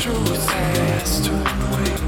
truth has to wait.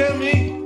at me.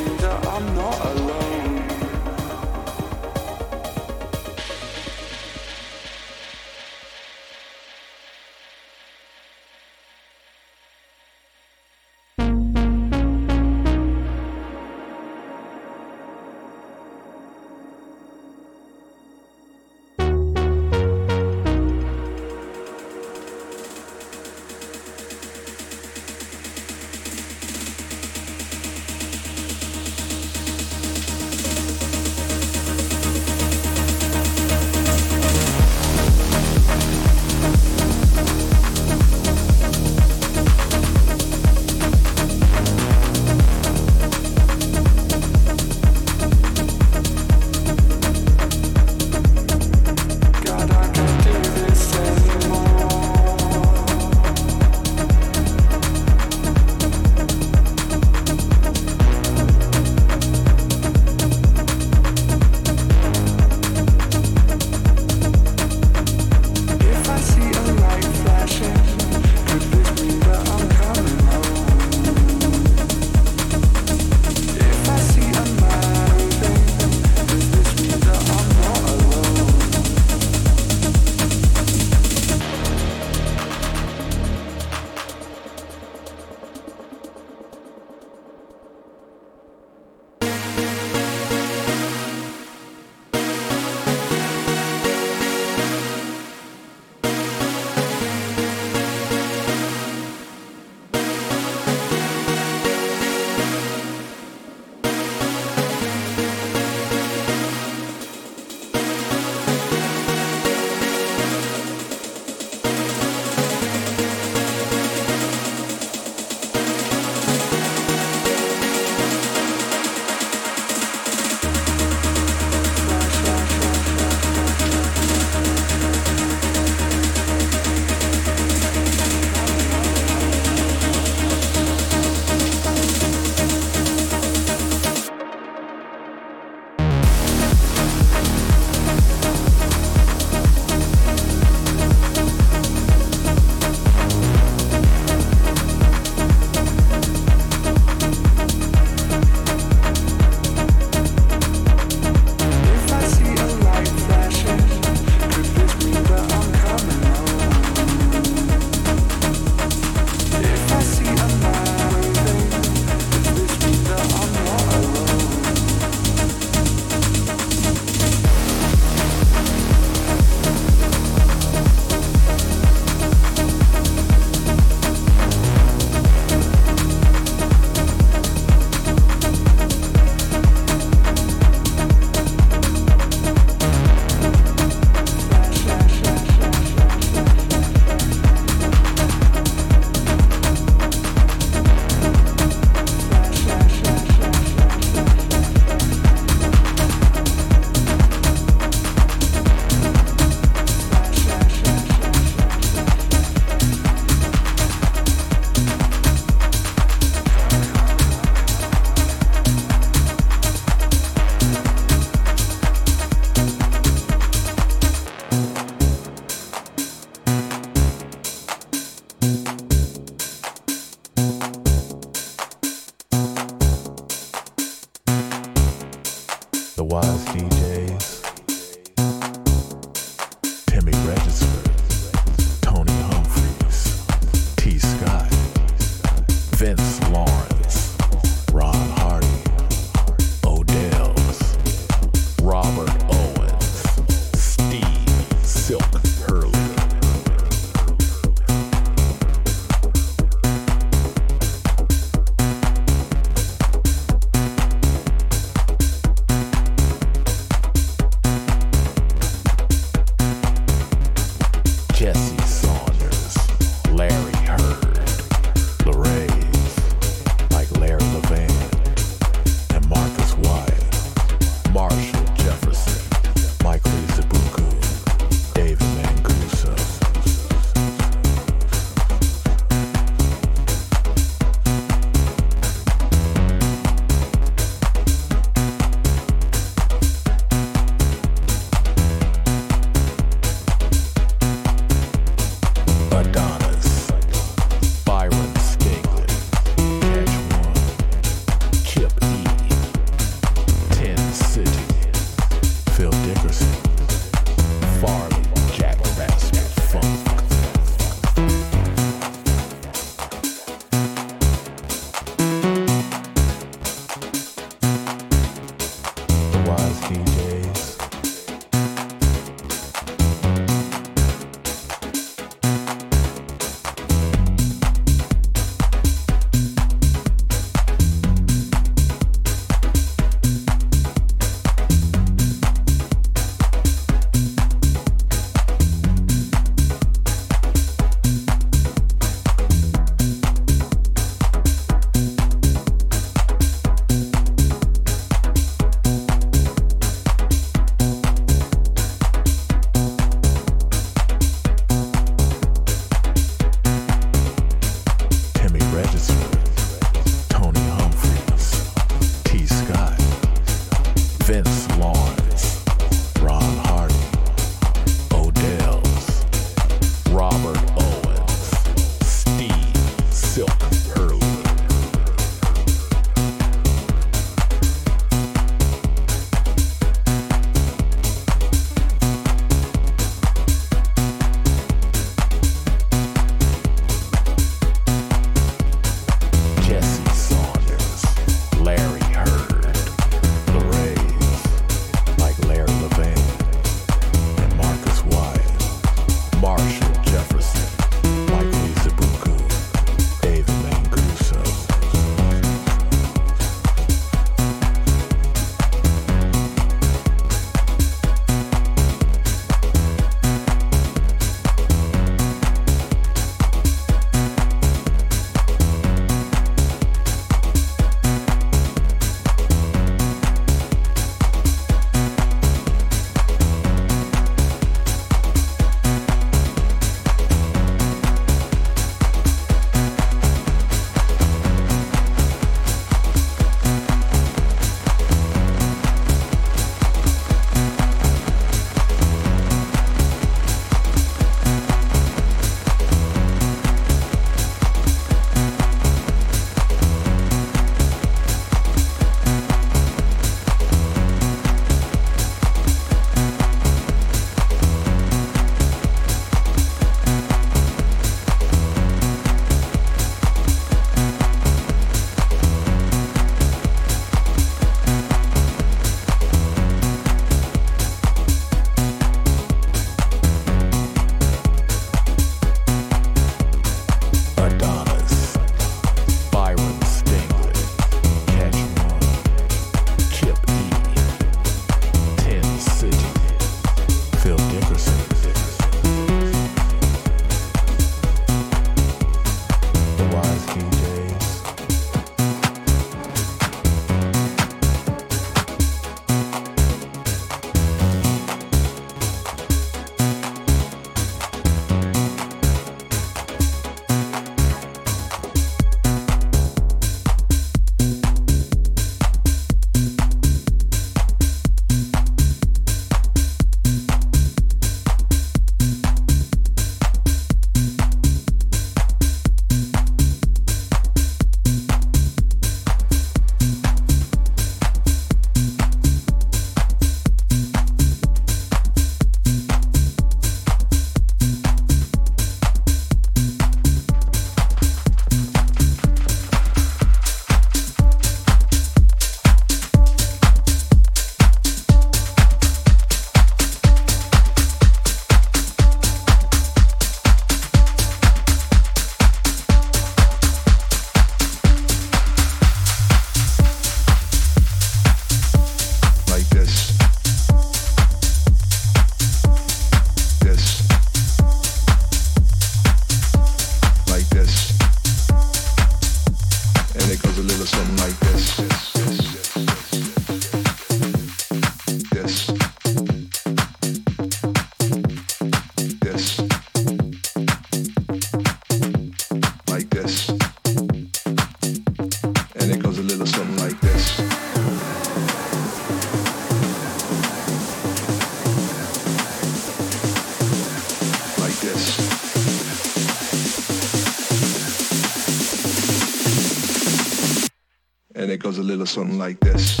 And it goes a little something like this.